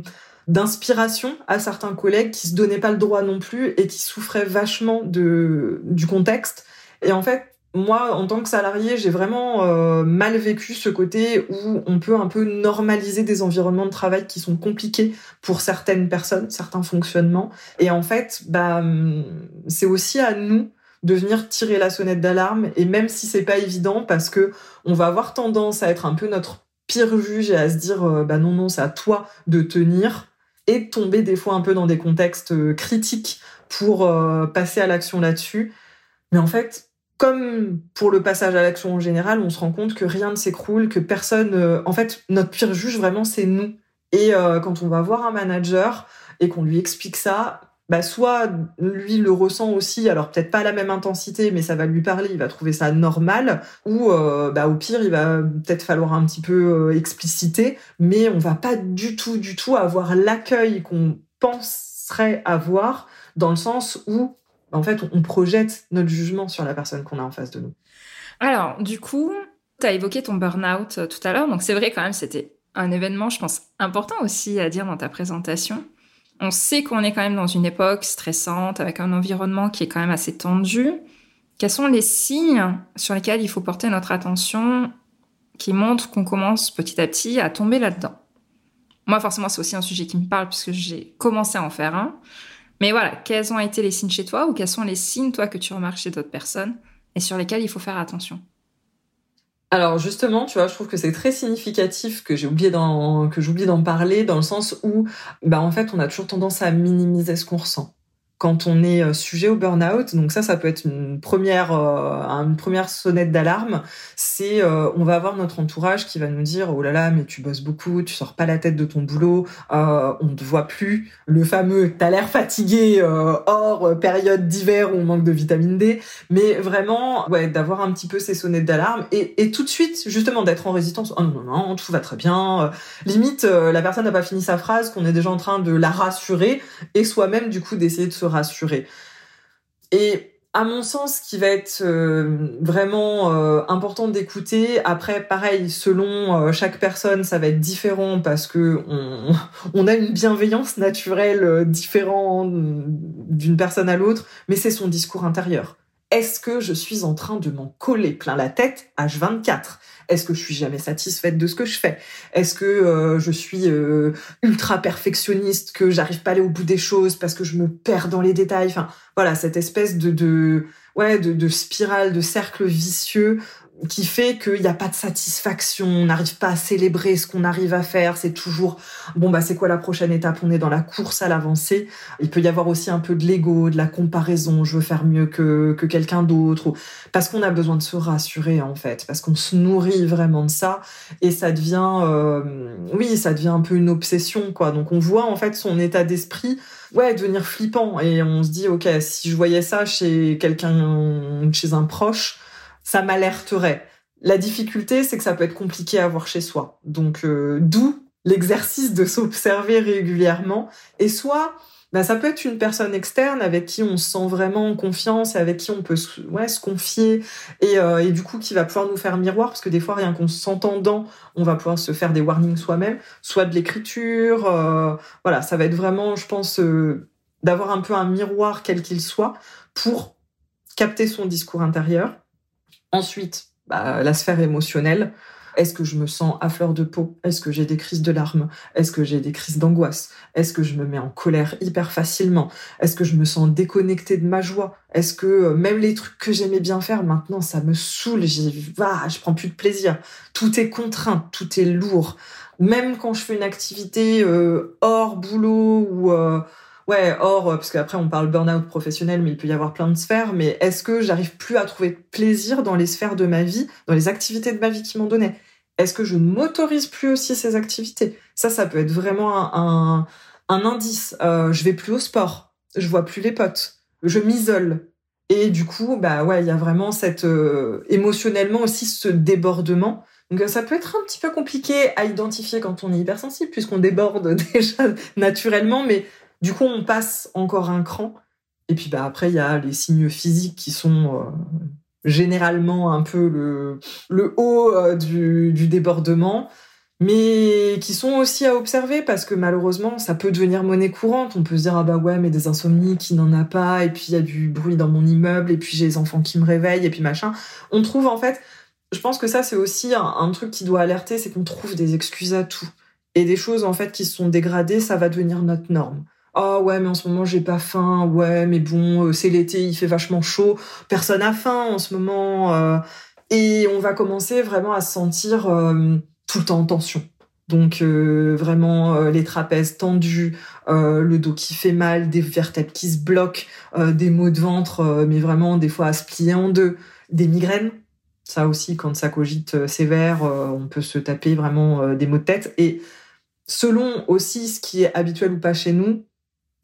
d'inspiration à certains collègues qui se donnaient pas le droit non plus et qui souffraient vachement de, du contexte. Et en fait, moi, en tant que salarié, j'ai vraiment euh, mal vécu ce côté où on peut un peu normaliser des environnements de travail qui sont compliqués pour certaines personnes, certains fonctionnements. Et en fait, bah, hum, c'est aussi à nous de venir tirer la sonnette d'alarme. Et même si c'est pas évident, parce que on va avoir tendance à être un peu notre pire juge et à se dire, euh, bah non, non, c'est à toi de tenir et tomber des fois un peu dans des contextes euh, critiques pour passer à l'action là-dessus. Mais en fait, comme pour le passage à l'action en général, on se rend compte que rien ne s'écroule, que personne. Euh, en fait, notre pire juge vraiment, c'est nous. Et euh, quand on va voir un manager et qu'on lui explique ça, bah soit lui le ressent aussi, alors peut-être pas à la même intensité, mais ça va lui parler, il va trouver ça normal, ou euh, bah au pire il va peut-être falloir un petit peu expliciter, mais on va pas du tout, du tout avoir l'accueil qu'on penserait avoir dans le sens où en fait, on projette notre jugement sur la personne qu'on a en face de nous. Alors, du coup, tu as évoqué ton burn-out euh, tout à l'heure, donc c'est vrai quand même, c'était un événement, je pense, important aussi à dire dans ta présentation. On sait qu'on est quand même dans une époque stressante, avec un environnement qui est quand même assez tendu. Quels sont les signes sur lesquels il faut porter notre attention qui montrent qu'on commence petit à petit à tomber là-dedans? Moi, forcément, c'est aussi un sujet qui me parle puisque j'ai commencé à en faire un. Mais voilà, quels ont été les signes chez toi ou quels sont les signes, toi, que tu remarques chez d'autres personnes et sur lesquels il faut faire attention? Alors justement, tu vois, je trouve que c'est très significatif que j'ai oublié d'en j'oublie d'en parler dans le sens où bah en fait, on a toujours tendance à minimiser ce qu'on ressent quand on est euh, sujet au burn-out. Donc ça, ça peut être une première, euh, une sonnette d'alarme. C'est, euh, on va avoir notre entourage qui va nous dire, oh là là, mais tu bosses beaucoup, tu sors pas la tête de ton boulot, on te voit plus. Le fameux, t'as l'air fatigué hors période d'hiver où on manque de vitamine D. Mais vraiment, ouais, d'avoir un petit peu ces sonnettes d'alarme et, et tout de suite, justement, d'être en résistance. Oh non, non, non, tout va très bien. limite, la personne n'a pas fini sa phrase, qu'on est déjà en train de la rassurer et soi-même, du coup, d'essayer de se rassurer. Et à mon sens, ce qui va être euh, vraiment euh, important d'écouter, après, pareil, selon euh, chaque personne, ça va être différent parce que on, a une bienveillance naturelle différente d'une personne à l'autre, mais c'est son discours intérieur. Est-ce que je suis en train de m'en coller plein la tête H24 est-ce que je suis jamais satisfaite de ce que je fais? Est-ce que euh, je suis euh, ultra perfectionniste, que j'arrive pas à aller au bout des choses parce que je me perds dans les détails? Enfin, voilà, cette espèce de, ouais, de spirale, de cercle vicieux qui fait qu'il n'y a pas de satisfaction, on n'arrive pas à célébrer ce qu'on arrive à faire, c'est toujours bon bah c'est quoi la prochaine étape, on est dans la course à l'avancée. Il peut y avoir aussi un peu de l'ego, de la comparaison, je veux faire mieux que, que quelqu'un d'autre, parce qu'on a besoin de se rassurer en fait, parce qu'on se nourrit vraiment de ça et ça devient, euh, oui, ça devient un peu une obsession quoi. Donc on voit en fait son état d'esprit ouais devenir flippant et on se dit ok si je voyais ça chez quelqu'un chez un proche ça m'alerterait. La difficulté, c'est que ça peut être compliqué à voir chez soi. Donc, euh, d'où l'exercice de s'observer régulièrement. Et soit, bah, ça peut être une personne externe avec qui on se sent vraiment en confiance et avec qui on peut ouais, se confier et, euh, et du coup qui va pouvoir nous faire miroir parce que des fois rien qu'en s'entendant on va pouvoir se faire des warnings soi-même soit de l'écriture euh, voilà ça va être vraiment je pense d'avoir un peu un miroir quel qu'il soit pour capter son discours intérieur Ensuite, bah, la sphère émotionnelle. Est-ce que je me sens à fleur de peau? Est-ce que j'ai des crises de larmes? Est-ce que j'ai des crises d'angoisse? Est-ce que je me mets en colère hyper facilement? Est-ce que je me sens déconnectée de ma joie? Est-ce que euh, même les trucs que j'aimais bien faire maintenant ça me saoule J'y je prends plus de plaisir. Tout est contraint, tout est lourd. Même quand je fais une activité euh, hors boulot ou euh, Ouais, or, euh, parce qu'après on parle burn-out professionnel, mais il peut y avoir plein de sphères, mais est-ce que j'arrive plus à trouver plaisir dans les sphères de ma vie, dans les activités de ma vie qui m'ont donné? Est-ce que je ne m'autorise plus aussi ces activités? Ça, ça peut être vraiment un, indice. Euh, je vais plus au sport, je vois plus les potes, je m'isole. Et du coup, bah ouais, il y a vraiment cette euh, émotionnellement aussi ce débordement. Donc ça peut être un petit peu compliqué à identifier quand on est hypersensible, puisqu'on déborde déjà naturellement, mais du coup, on passe encore un cran. Et puis bah, après, il y a les signes physiques qui sont euh, généralement un peu le, haut euh, du, débordement. mais qui sont aussi à observer parce que malheureusement, ça peut devenir monnaie courante. On peut se dire, ah bah ouais, mais des insomnies qui n'en a pas, et puis il y a du bruit dans mon immeuble, et puis j'ai les enfants qui me réveillent, et puis machin. On trouve en fait, je pense que ça c'est aussi un, truc qui doit alerter, c'est qu'on trouve des excuses à tout. Et des choses en fait qui se sont dégradées, ça va devenir notre norme. Oh ouais, mais en ce moment j'ai pas faim. Ouais, mais bon, euh, c'est l'été, il fait vachement chaud. Personne a faim en ce moment. Euh. et on va commencer vraiment à se sentir euh, tout le temps en tension. Donc vraiment les trapèzes tendus, le dos qui fait mal, des vertèbres qui se bloquent, des maux de ventre, mais vraiment des fois à se plier en deux, des migraines. Ça aussi, quand ça cogite sévère, on peut se taper vraiment des maux de tête. Et selon aussi ce qui est habituel ou pas chez nous,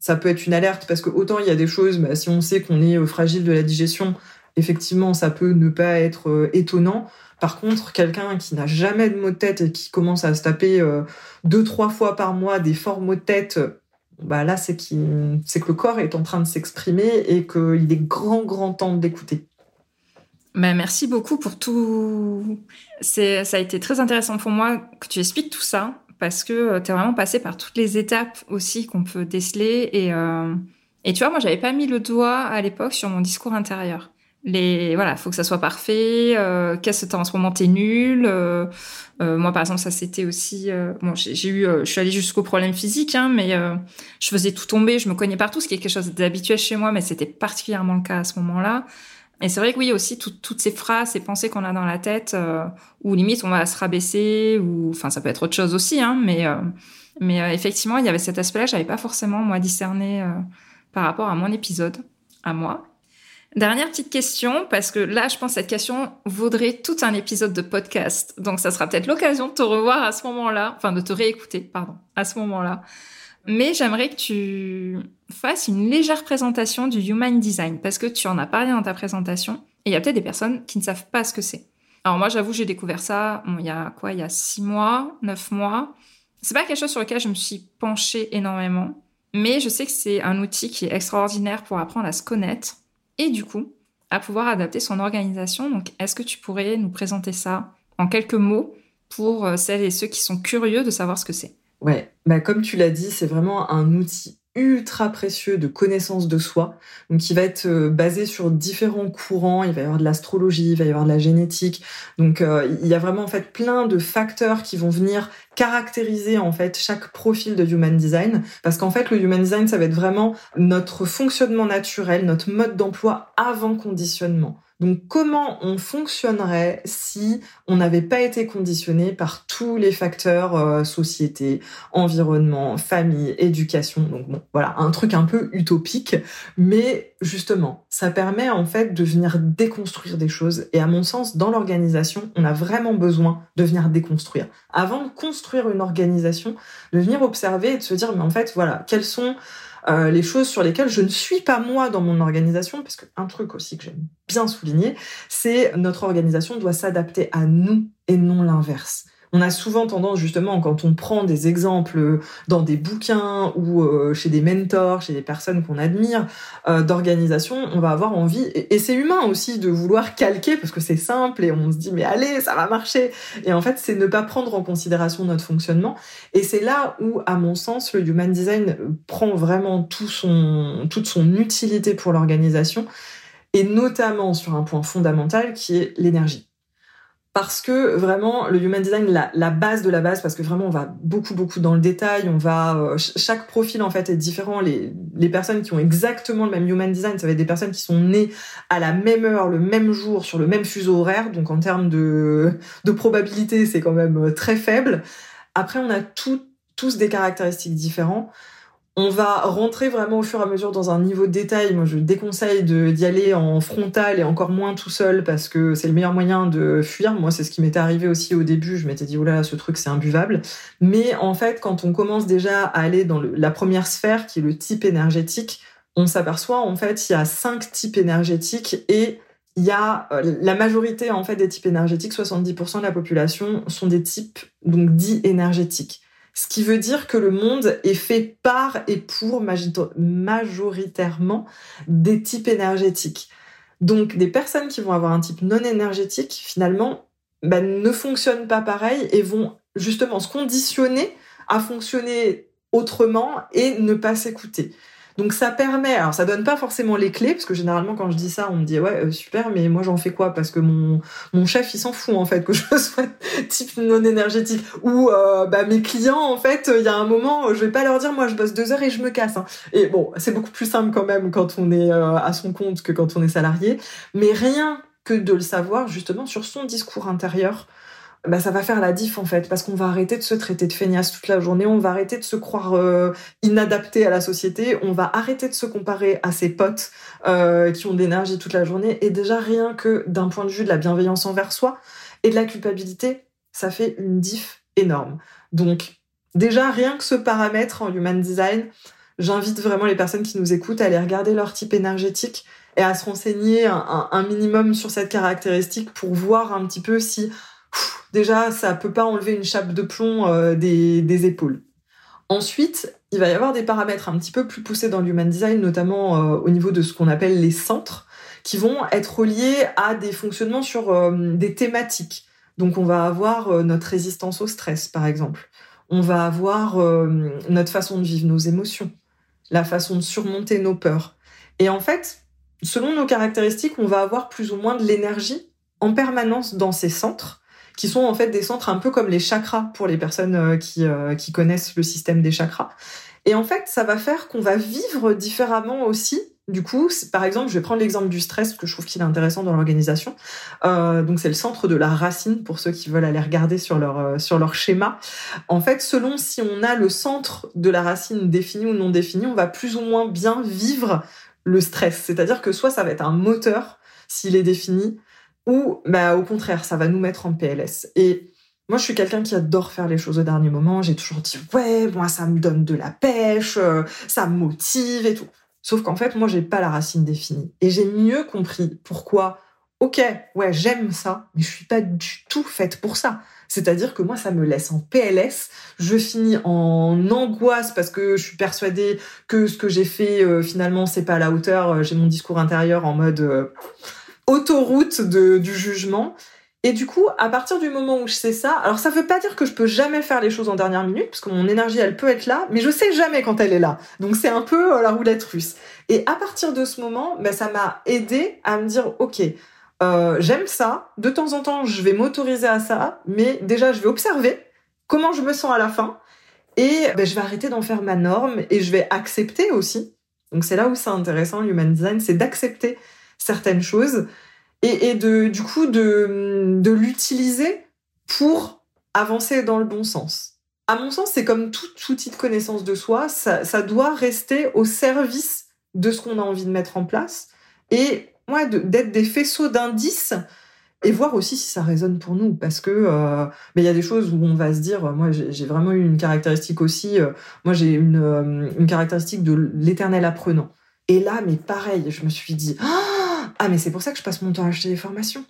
ça peut être une alerte parce que autant il y a des choses, bah, si on sait qu'on est euh, fragile de la digestion, effectivement, ça peut ne pas être euh, étonnant. Par contre, quelqu'un qui n'a jamais de maux de tête et qui commence à se taper euh, deux, trois fois par mois des forts maux de tête, bah là, c'est que le corps est en train de s'exprimer et qu'il est grand, grand temps d'écouter. Bah, merci beaucoup pour tout. Ça a été très intéressant pour moi que tu expliques tout ça parce que euh, tu es vraiment passé par toutes les étapes aussi qu'on peut déceler. Et, euh, et tu vois, moi, j'avais pas mis le doigt à l'époque sur mon discours intérieur. Les voilà, faut que ça soit parfait. Euh, Qu'est-ce que en ce moment t'es nul. Euh, moi, par exemple, ça c'était aussi. bon, j'ai eu, je suis allée jusqu'au problème physique, hein, mais je faisais tout tomber, je me cognais partout, ce qui est quelque chose d'habituel chez moi, mais c'était particulièrement le cas à ce moment-là. Et c'est vrai que oui, aussi toutes ces phrases, ces pensées qu'on a dans la tête, euh, où limite on va se rabaisser, ou enfin ça peut être autre chose aussi, hein, mais euh, mais euh, effectivement il y avait cet aspect-là, j'avais pas forcément moi discerné par rapport à mon épisode, à moi. Dernière petite question, parce que là, je pense que cette question vaudrait tout un épisode de podcast. Donc, ça sera peut-être l'occasion de te revoir à ce moment-là, enfin de te réécouter, pardon, à ce moment-là. Mais j'aimerais que tu fasses une légère présentation du Human Design, parce que tu en as parlé dans ta présentation, et il y a peut-être des personnes qui ne savent pas ce que c'est. Alors moi, j'avoue, j'ai découvert ça, il y a quoi, il y a six mois, neuf mois. C'est pas quelque chose sur lequel je me suis penchée énormément, mais je sais que c'est un outil qui est extraordinaire pour apprendre à se connaître, et du coup, à pouvoir adapter son organisation. Donc, est-ce que tu pourrais nous présenter ça en quelques mots pour euh, celles et ceux qui sont curieux de savoir ce que c'est? Ouais, bah comme tu l'as dit, c'est vraiment un outil ultra précieux de connaissance de soi, donc qui va être euh, basé sur différents courants. Il va y avoir de l'astrologie, il va y avoir de la génétique. Donc euh, il y a vraiment en fait plein de facteurs qui vont venir caractériser en fait chaque profil de human design parce qu'en fait le human design ça va être vraiment notre fonctionnement naturel, notre mode d'emploi avant conditionnement. Donc comment on fonctionnerait si on n'avait pas été conditionné par tous les facteurs euh, société, environnement, famille, éducation? Donc bon, voilà, un truc un peu utopique, mais justement, ça permet en fait de venir déconstruire des choses et à mon sens dans l'organisation, on a vraiment besoin de venir déconstruire. Avant de construire une organisation, de venir observer et de se dire mais en fait voilà, quels sont euh, les choses sur lesquelles je ne suis pas moi dans mon organisation, parce qu'un truc aussi que j'aime bien souligner, c'est notre organisation doit s'adapter à nous et non l'inverse. On a souvent tendance justement quand on prend des exemples dans des bouquins ou euh, chez des mentors, chez des personnes qu'on admire euh, d'organisation, on va avoir envie et, c'est humain aussi de vouloir calquer parce que c'est simple et on se dit mais allez ça va marcher. Et en fait c'est ne pas prendre en considération notre fonctionnement. Et c'est là où à mon sens le human design prend vraiment tout son toute son utilité pour l'organisation et notamment sur un point fondamental qui est l'énergie parce que vraiment le human design la, base de la base parce que vraiment on va beaucoup beaucoup dans le détail on va euh, chaque profil en fait est différent. Les les personnes qui ont exactement le même human design ça va être des personnes qui sont nées à la même heure le même jour sur le même fuseau horaire. Donc en termes de de probabilité c'est quand même euh, très faible. Après on a tout, tous des caractéristiques différents on va rentrer vraiment au fur et à mesure dans un niveau de détail. Moi, je déconseille d'y aller en frontal et encore moins tout seul parce que c'est le meilleur moyen de fuir. Moi, c'est ce qui m'était arrivé aussi au début. Je m'étais dit, oh là, ce truc, c'est imbuvable. Mais en fait, quand on commence déjà à aller dans la première sphère, qui est le type énergétique, on s'aperçoit, en fait, il y a cinq types énergétiques et il y a euh, la majorité, en fait, des types énergétiques, 70% de la population sont des types, donc, dits énergétiques. Ce qui veut dire que le monde est fait par et pour majoritairement des types énergétiques. Donc des personnes qui vont avoir un type non énergétique, finalement, bah, ne fonctionnent pas pareil et vont justement se conditionner à fonctionner autrement et ne pas s'écouter. Donc ça permet, alors ça donne pas forcément les clés, parce que généralement quand je dis ça, on me dit ouais euh, super, mais moi j'en fais quoi? Parce que mon chef il s'en fout en fait que je sois type non énergétique. Ou euh, bah mes clients en fait, il y a un moment, je vais pas leur dire moi je bosse deux heures et je me casse. Hein. Et bon, c'est beaucoup plus simple quand même quand on est euh, à son compte que quand on est salarié. Mais rien que de le savoir justement sur son discours intérieur, bah, ça va faire la diff en fait, parce qu'on va arrêter de se traiter de feignasse toute la journée, on va arrêter de se croire euh, inadapté à la société, on va arrêter de se comparer à ses potes euh, qui ont de l'énergie toute la journée, et déjà rien que d'un point de vue de la bienveillance envers soi et de la culpabilité, ça fait une diff énorme. Donc déjà rien que ce paramètre en human design, j'invite vraiment les personnes qui nous écoutent à aller regarder leur type énergétique et à se renseigner un, un minimum sur cette caractéristique pour voir un petit peu si déjà, ça peut pas enlever une chape de plomb euh, des, épaules. Ensuite, il va y avoir des paramètres un petit peu plus poussés dans l'human design, notamment euh, au niveau de ce qu'on appelle les centres, qui vont être reliés à des fonctionnements sur euh, des thématiques. Donc, on va avoir notre résistance au stress, par exemple. On va avoir notre façon de vivre nos émotions, la façon de surmonter nos peurs. Et en fait, selon nos caractéristiques, on va avoir plus ou moins de l'énergie en permanence dans ces centres qui sont en fait des centres un peu comme les chakras pour les personnes euh, qui, euh, qui connaissent le système des chakras. Et en fait, ça va faire qu'on va vivre différemment aussi. Du coup, par exemple, je vais prendre l'exemple du stress, que je trouve qu'il est intéressant dans l'organisation. Euh, donc, c'est le centre de la racine pour ceux qui veulent aller regarder sur leur sur leur schéma. En fait, selon si on a le centre de la racine défini ou non défini, on va plus ou moins bien vivre le stress. C'est-à-dire que soit ça va être un moteur s'il est défini, ou bah au contraire, ça va nous mettre en PLS. Et moi, je suis quelqu'un qui adore faire les choses au dernier moment. J'ai toujours dit ouais, moi ça me donne de la pêche, euh, ça me motive et tout. Sauf qu'en fait, moi j'ai pas la racine définie et j'ai mieux compris pourquoi. Ok, ouais, j'aime ça, mais je suis pas du tout faite pour ça. C'est-à-dire que moi, ça me laisse en PLS. Je finis en angoisse parce que je suis persuadée que ce que j'ai fait, euh, finalement, c'est pas à la hauteur. J'ai mon discours intérieur en mode, euh, autoroute du jugement. Et du coup, à partir du moment où je sais ça, alors ça veut pas dire que je peux jamais faire les choses en dernière minute, parce que mon énergie, elle peut être là, mais je sais jamais quand elle est là. Donc c'est un peu euh, la roulette russe. Et à partir de ce moment, ben, ça m'a aidé à me dire, ok, euh, j'aime ça, de temps en temps, je vais m'autoriser à ça, mais déjà, je vais observer comment je me sens à la fin, et ben, je vais arrêter d'en faire ma norme, et je vais accepter aussi. Donc c'est là où c'est intéressant, l'human design, c'est d'accepter certaines choses et, de du coup de, de l'utiliser pour avancer dans le bon sens. À mon sens, c'est comme tout outil de connaissance de soi, ça, doit rester au service de ce qu'on a envie de mettre en place et ouais, d'être des faisceaux d'indices et voir aussi si ça résonne pour nous parce que euh, il y a des choses où on va se dire moi j'ai vraiment eu une caractéristique aussi euh, moi j'ai une, euh, une caractéristique de l'éternel apprenant et là mais pareil je me suis dit ah ah mais c'est pour ça que je passe mon temps à acheter des formations.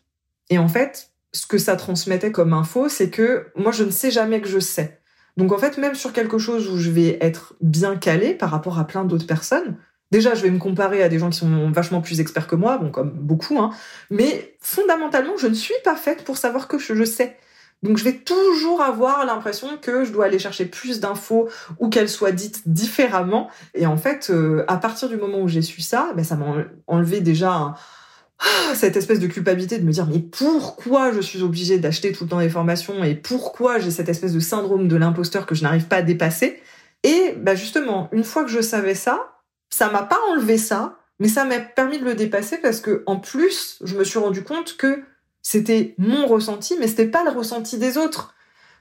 Et en fait, ce que ça transmettait comme info, c'est que moi je ne sais jamais que je sais. Donc en fait, même sur quelque chose où je vais être bien calé par rapport à plein d'autres personnes, déjà je vais me comparer à des gens qui sont vachement plus experts que moi, bon comme beaucoup, hein, mais fondamentalement je ne suis pas faite pour savoir que je, sais. Donc je vais toujours avoir l'impression que je dois aller chercher plus d'infos ou qu'elles soient dites différemment. Et en fait, euh, à partir du moment où j'ai su ça, ben, ça m'a enlevé déjà cette espèce de culpabilité de me dire mais pourquoi je suis obligée d'acheter tout le temps des formations et pourquoi j'ai cette espèce de syndrome de l'imposteur que je n'arrive pas à dépasser? Et bah justement, une fois que je savais ça, ça m'a pas enlevé ça, mais ça m'a permis de le dépasser parce que en plus, je me suis rendu compte que c'était mon ressenti, mais c'était pas le ressenti des autres.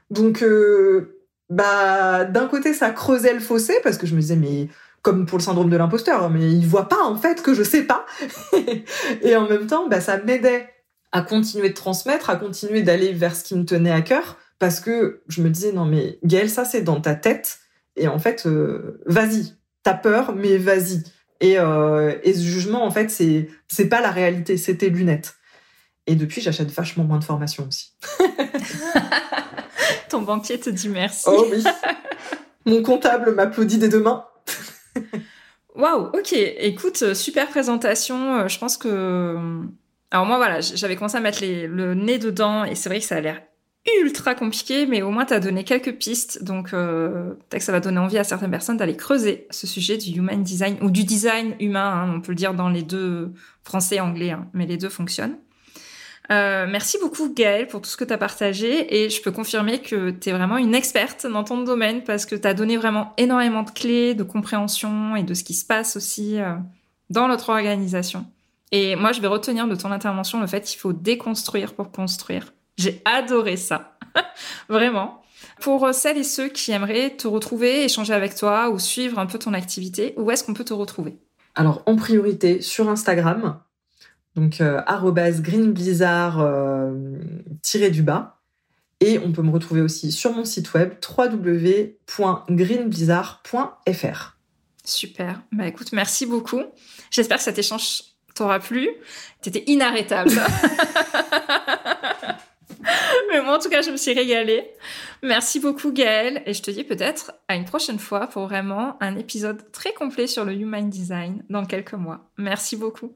Donc euh, bah d'un côté ça creusait le fossé parce que je me disais mais comme pour le syndrome de l'imposteur, mais il voit pas en fait que je sais pas. et en même temps, bah, ça m'aidait à continuer de transmettre, à continuer d'aller vers ce qui me tenait à cœur, parce que je me disais non mais Gaël, ça c'est dans ta tête, et en fait, euh, vas-y, t'as peur, mais vas-y. Et, euh, et ce jugement, en fait, c'est c'est pas la réalité, c'est tes lunettes. Et depuis, j'achète vachement moins de formations aussi. Ton banquier te dit merci. Oh oui. Mon comptable m'applaudit des deux mains. Waouh, ok. Écoute, super présentation. Euh, je pense que. Alors, moi, voilà, j'avais commencé à mettre le nez dedans et c'est vrai que ça a l'air ultra compliqué, mais au moins tu as donné quelques pistes, donc euh, peut-être que ça va donner envie à certaines personnes d'aller creuser ce sujet du human design ou du design humain. Hein, on peut le dire dans les deux français anglais, hein, mais les deux fonctionnent. Euh, merci beaucoup Gaëlle pour tout ce que tu as partagé et je peux confirmer que tu es vraiment une experte dans ton domaine parce que tu as donné vraiment énormément de clés, de compréhension et de ce qui se passe aussi euh, dans notre organisation. Et moi, je vais retenir de ton intervention le fait qu'il faut déconstruire pour construire. J'ai adoré ça. Vraiment. Pour celles et ceux qui aimeraient te retrouver, échanger avec toi ou suivre un peu ton activité, où est-ce qu'on peut te retrouver? Alors, en priorité, sur Instagram. Donc, euh, greenblizzard euh, du bas. Et on peut me retrouver aussi sur mon site web www.greenblizzard.fr. Super. Bah écoute, merci beaucoup. J'espère que cet échange t'aura plu. T'étais inarrêtable. Mais moi, en tout cas, je me suis régalée. Merci beaucoup, Gaëlle. Et je te dis peut-être à une prochaine fois pour vraiment un épisode très complet sur le Human Design dans quelques mois. Merci beaucoup.